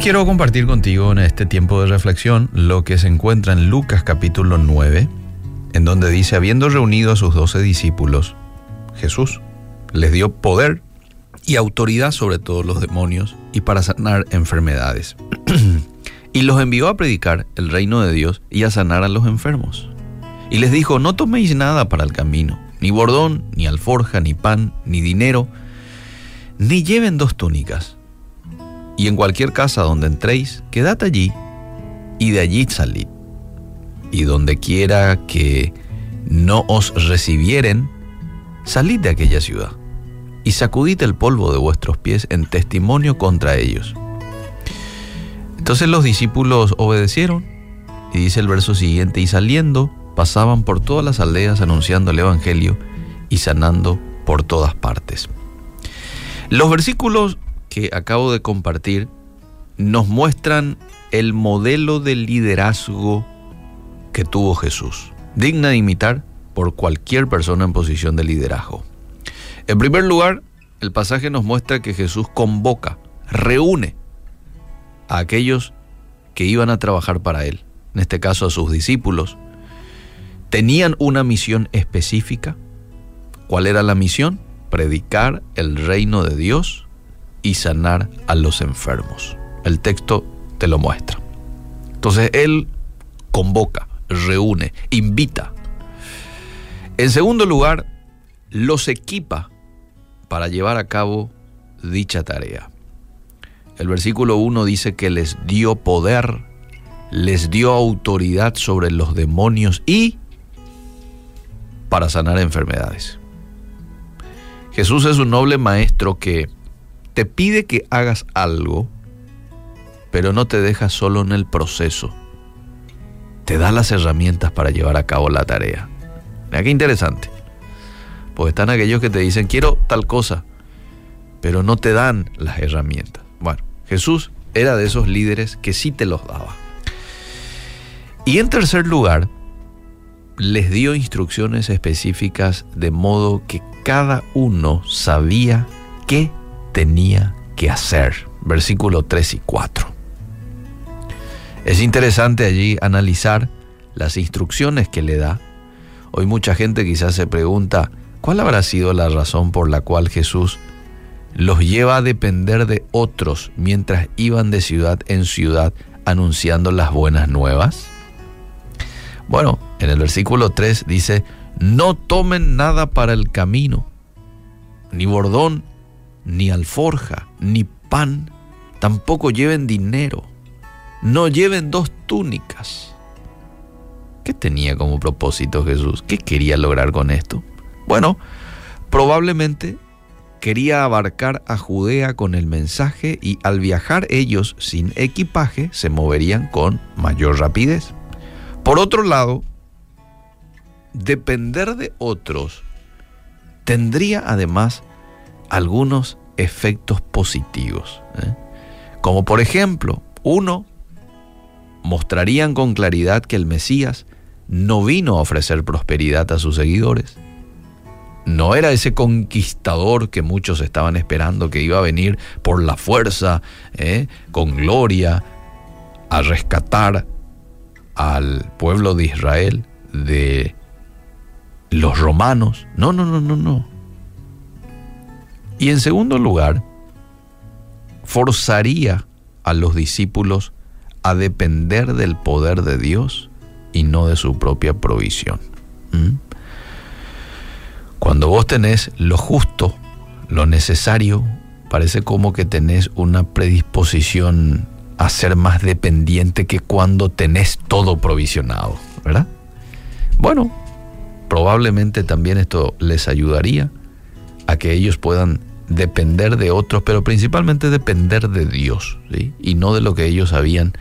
Quiero compartir contigo en este tiempo de reflexión lo que se encuentra en Lucas capítulo 9, en donde dice, habiendo reunido a sus doce discípulos, Jesús les dio poder y autoridad sobre todos los demonios y para sanar enfermedades. y los envió a predicar el reino de Dios y a sanar a los enfermos. Y les dijo, no toméis nada para el camino, ni bordón, ni alforja, ni pan, ni dinero, ni lleven dos túnicas y en cualquier casa donde entréis, quedad allí y de allí salid. Y donde quiera que no os recibieren, salid de aquella ciudad y sacudid el polvo de vuestros pies en testimonio contra ellos. Entonces los discípulos obedecieron y dice el verso siguiente, y saliendo pasaban por todas las aldeas anunciando el Evangelio y sanando por todas partes. Los versículos que acabo de compartir nos muestran el modelo de liderazgo que tuvo Jesús, digna de imitar por cualquier persona en posición de liderazgo. En primer lugar, el pasaje nos muestra que Jesús convoca, reúne a aquellos que iban a trabajar para Él, en este caso a sus discípulos. Tenían una misión específica. ¿Cuál era la misión? Predicar el reino de Dios y sanar a los enfermos. El texto te lo muestra. Entonces Él convoca, reúne, invita. En segundo lugar, los equipa para llevar a cabo dicha tarea. El versículo 1 dice que les dio poder, les dio autoridad sobre los demonios y para sanar enfermedades. Jesús es un noble maestro que te pide que hagas algo, pero no te deja solo en el proceso. Te da las herramientas para llevar a cabo la tarea. Mira qué interesante. Pues están aquellos que te dicen, quiero tal cosa, pero no te dan las herramientas. Bueno, Jesús era de esos líderes que sí te los daba. Y en tercer lugar, les dio instrucciones específicas de modo que cada uno sabía qué tenía que hacer. Versículo 3 y 4. Es interesante allí analizar las instrucciones que le da. Hoy mucha gente quizás se pregunta, ¿cuál habrá sido la razón por la cual Jesús los lleva a depender de otros mientras iban de ciudad en ciudad anunciando las buenas nuevas? Bueno, en el versículo 3 dice, no tomen nada para el camino, ni bordón, ni alforja, ni pan, tampoco lleven dinero, no lleven dos túnicas. ¿Qué tenía como propósito Jesús? ¿Qué quería lograr con esto? Bueno, probablemente quería abarcar a Judea con el mensaje y al viajar ellos sin equipaje se moverían con mayor rapidez. Por otro lado, depender de otros tendría además algunos efectos positivos. ¿eh? Como por ejemplo, uno, mostrarían con claridad que el Mesías no vino a ofrecer prosperidad a sus seguidores. No era ese conquistador que muchos estaban esperando que iba a venir por la fuerza, ¿eh? con gloria, a rescatar al pueblo de Israel de los romanos. No, no, no, no, no. Y en segundo lugar, forzaría a los discípulos a depender del poder de Dios y no de su propia provisión. ¿Mm? Cuando vos tenés lo justo, lo necesario, parece como que tenés una predisposición a ser más dependiente que cuando tenés todo provisionado, ¿verdad? Bueno, probablemente también esto les ayudaría a que ellos puedan depender de otros, pero principalmente depender de Dios, y no de lo que ellos habían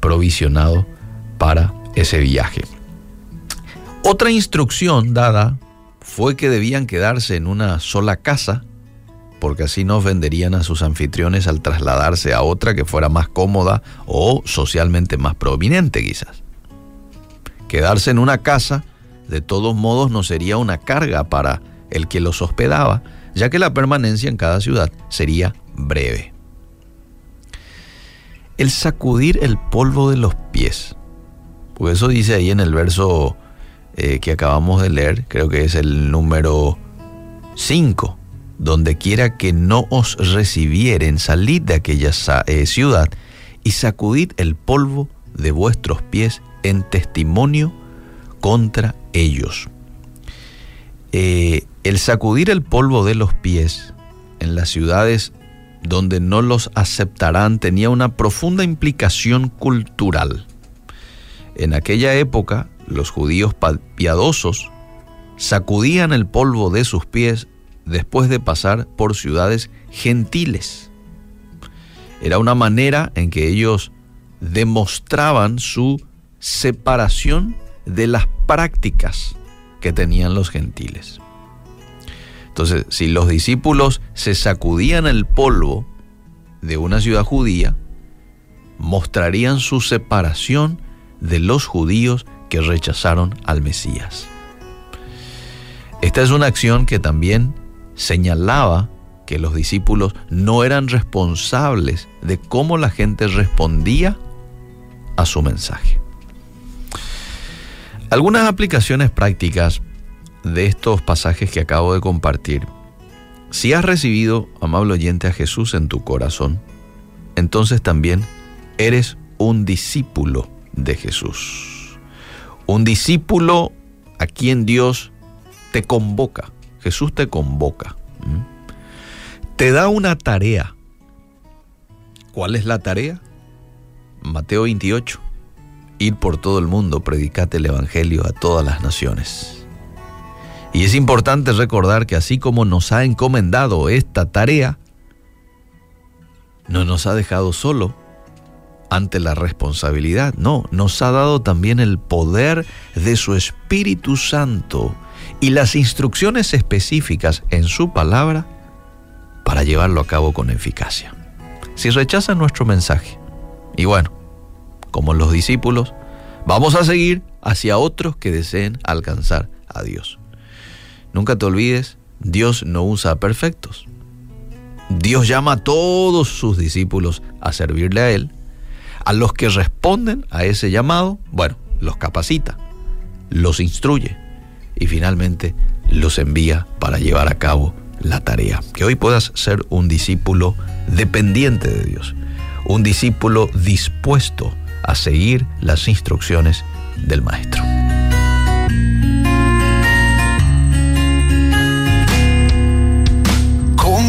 provisionado para ese viaje. Otra instrucción dada fue que debían quedarse en una sola casa, porque así no venderían a sus anfitriones al trasladarse a otra que fuera más cómoda o socialmente más prominente quizás. Quedarse en una casa, de todos modos, no sería una carga para el que los hospedaba, ya que la permanencia en cada ciudad sería breve. el sacudir el polvo de los pies. Porque eso dice ahí en el verso eh, que acabamos de leer, creo que es el número 5. Donde quiera que no os recibieren, salid de aquella eh, ciudad y sacudid el polvo de vuestros pies en testimonio contra ellos. Eh, el sacudir el polvo de los pies en las ciudades donde no los aceptarán tenía una profunda implicación cultural. En aquella época, los judíos piadosos sacudían el polvo de sus pies después de pasar por ciudades gentiles. Era una manera en que ellos demostraban su separación de las prácticas que tenían los gentiles. Entonces, si los discípulos se sacudían el polvo de una ciudad judía, mostrarían su separación de los judíos que rechazaron al Mesías. Esta es una acción que también señalaba que los discípulos no eran responsables de cómo la gente respondía a su mensaje. Algunas aplicaciones prácticas de estos pasajes que acabo de compartir. Si has recibido, amable oyente, a Jesús en tu corazón, entonces también eres un discípulo de Jesús. Un discípulo a quien Dios te convoca. Jesús te convoca. Te da una tarea. ¿Cuál es la tarea? Mateo 28. Ir por todo el mundo, predicate el Evangelio a todas las naciones. Y es importante recordar que así como nos ha encomendado esta tarea, no nos ha dejado solo ante la responsabilidad, no, nos ha dado también el poder de su Espíritu Santo y las instrucciones específicas en su palabra para llevarlo a cabo con eficacia. Si rechazan nuestro mensaje, y bueno, como los discípulos, vamos a seguir hacia otros que deseen alcanzar a Dios. Nunca te olvides, Dios no usa a perfectos. Dios llama a todos sus discípulos a servirle a Él. A los que responden a ese llamado, bueno, los capacita, los instruye y finalmente los envía para llevar a cabo la tarea. Que hoy puedas ser un discípulo dependiente de Dios, un discípulo dispuesto a seguir las instrucciones del Maestro.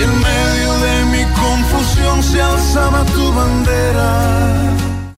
Y en medio de mi confusión se alzaba tu bandera